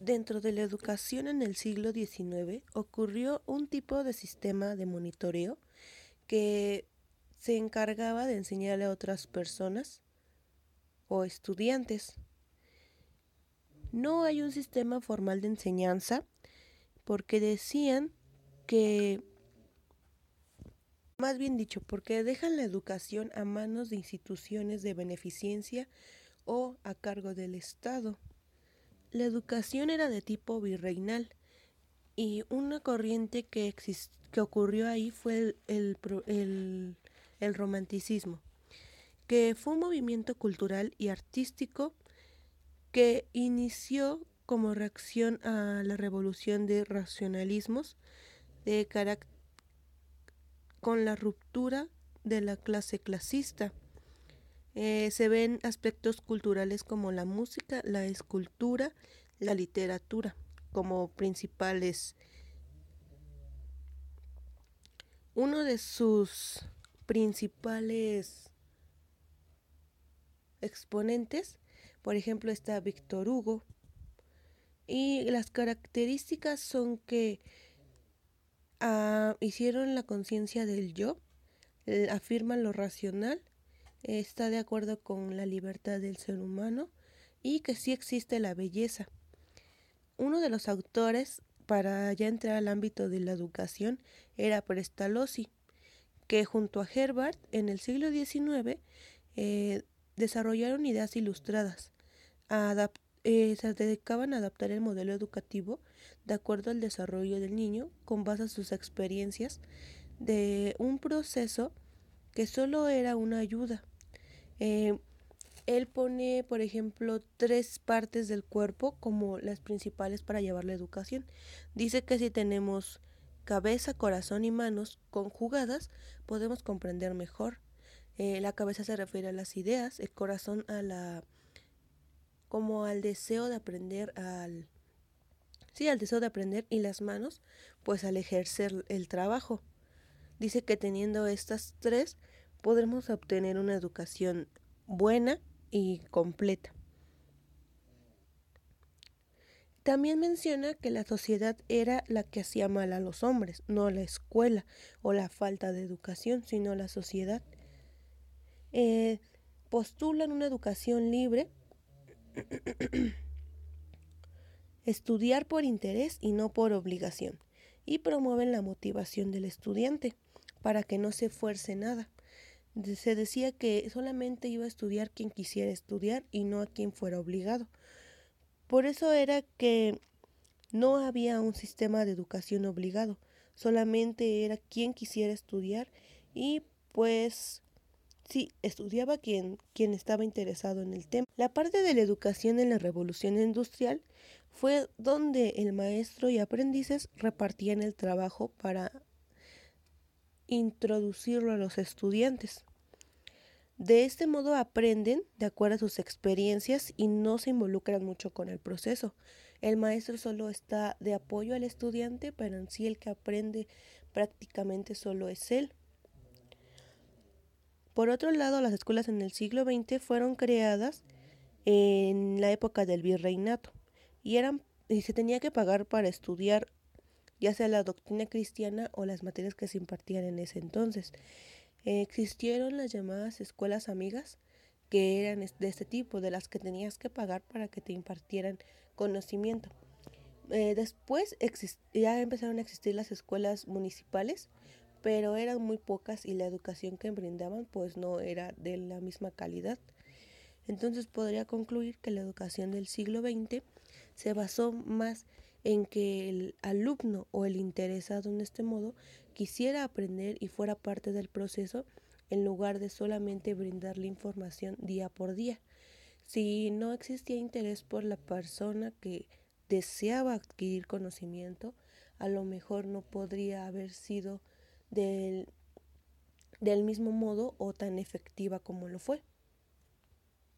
Dentro de la educación en el siglo XIX ocurrió un tipo de sistema de monitoreo que se encargaba de enseñarle a otras personas o estudiantes. No hay un sistema formal de enseñanza porque decían que, más bien dicho, porque dejan la educación a manos de instituciones de beneficencia o a cargo del Estado. La educación era de tipo virreinal y una corriente que, que ocurrió ahí fue el, el romanticismo, que fue un movimiento cultural y artístico que inició como reacción a la revolución de racionalismos de con la ruptura de la clase clasista. Eh, se ven aspectos culturales como la música, la escultura, la literatura como principales. Uno de sus principales exponentes, por ejemplo, está Víctor Hugo, y las características son que ah, hicieron la conciencia del yo, afirman lo racional, está de acuerdo con la libertad del ser humano y que sí existe la belleza. Uno de los autores para ya entrar al ámbito de la educación era Prestalozzi, que junto a Herbert en el siglo XIX eh, desarrollaron ideas ilustradas. Eh, se dedicaban a adaptar el modelo educativo de acuerdo al desarrollo del niño con base a sus experiencias de un proceso que solo era una ayuda. Eh, él pone, por ejemplo, tres partes del cuerpo como las principales para llevar la educación. Dice que si tenemos cabeza, corazón y manos conjugadas, podemos comprender mejor. Eh, la cabeza se refiere a las ideas, el corazón a la como al deseo de aprender al sí, al deseo de aprender y las manos pues al ejercer el trabajo. Dice que teniendo estas tres podremos obtener una educación buena y completa. También menciona que la sociedad era la que hacía mal a los hombres, no la escuela o la falta de educación, sino la sociedad. Eh, postulan una educación libre, estudiar por interés y no por obligación, y promueven la motivación del estudiante para que no se fuerce nada. Se decía que solamente iba a estudiar quien quisiera estudiar y no a quien fuera obligado. Por eso era que no había un sistema de educación obligado, solamente era quien quisiera estudiar y pues sí, estudiaba quien, quien estaba interesado en el tema. La parte de la educación en la revolución industrial fue donde el maestro y aprendices repartían el trabajo para introducirlo a los estudiantes. De este modo aprenden de acuerdo a sus experiencias y no se involucran mucho con el proceso. El maestro solo está de apoyo al estudiante, pero en sí el que aprende prácticamente solo es él. Por otro lado, las escuelas en el siglo XX fueron creadas en la época del virreinato y, eran, y se tenía que pagar para estudiar ya sea la doctrina cristiana o las materias que se impartían en ese entonces existieron las llamadas escuelas amigas, que eran de este tipo, de las que tenías que pagar para que te impartieran conocimiento. Eh, después ya empezaron a existir las escuelas municipales, pero eran muy pocas y la educación que brindaban pues no era de la misma calidad. Entonces podría concluir que la educación del siglo XX se basó más en que el alumno o el interesado en este modo quisiera aprender y fuera parte del proceso en lugar de solamente brindarle información día por día. Si no existía interés por la persona que deseaba adquirir conocimiento, a lo mejor no podría haber sido del, del mismo modo o tan efectiva como lo fue.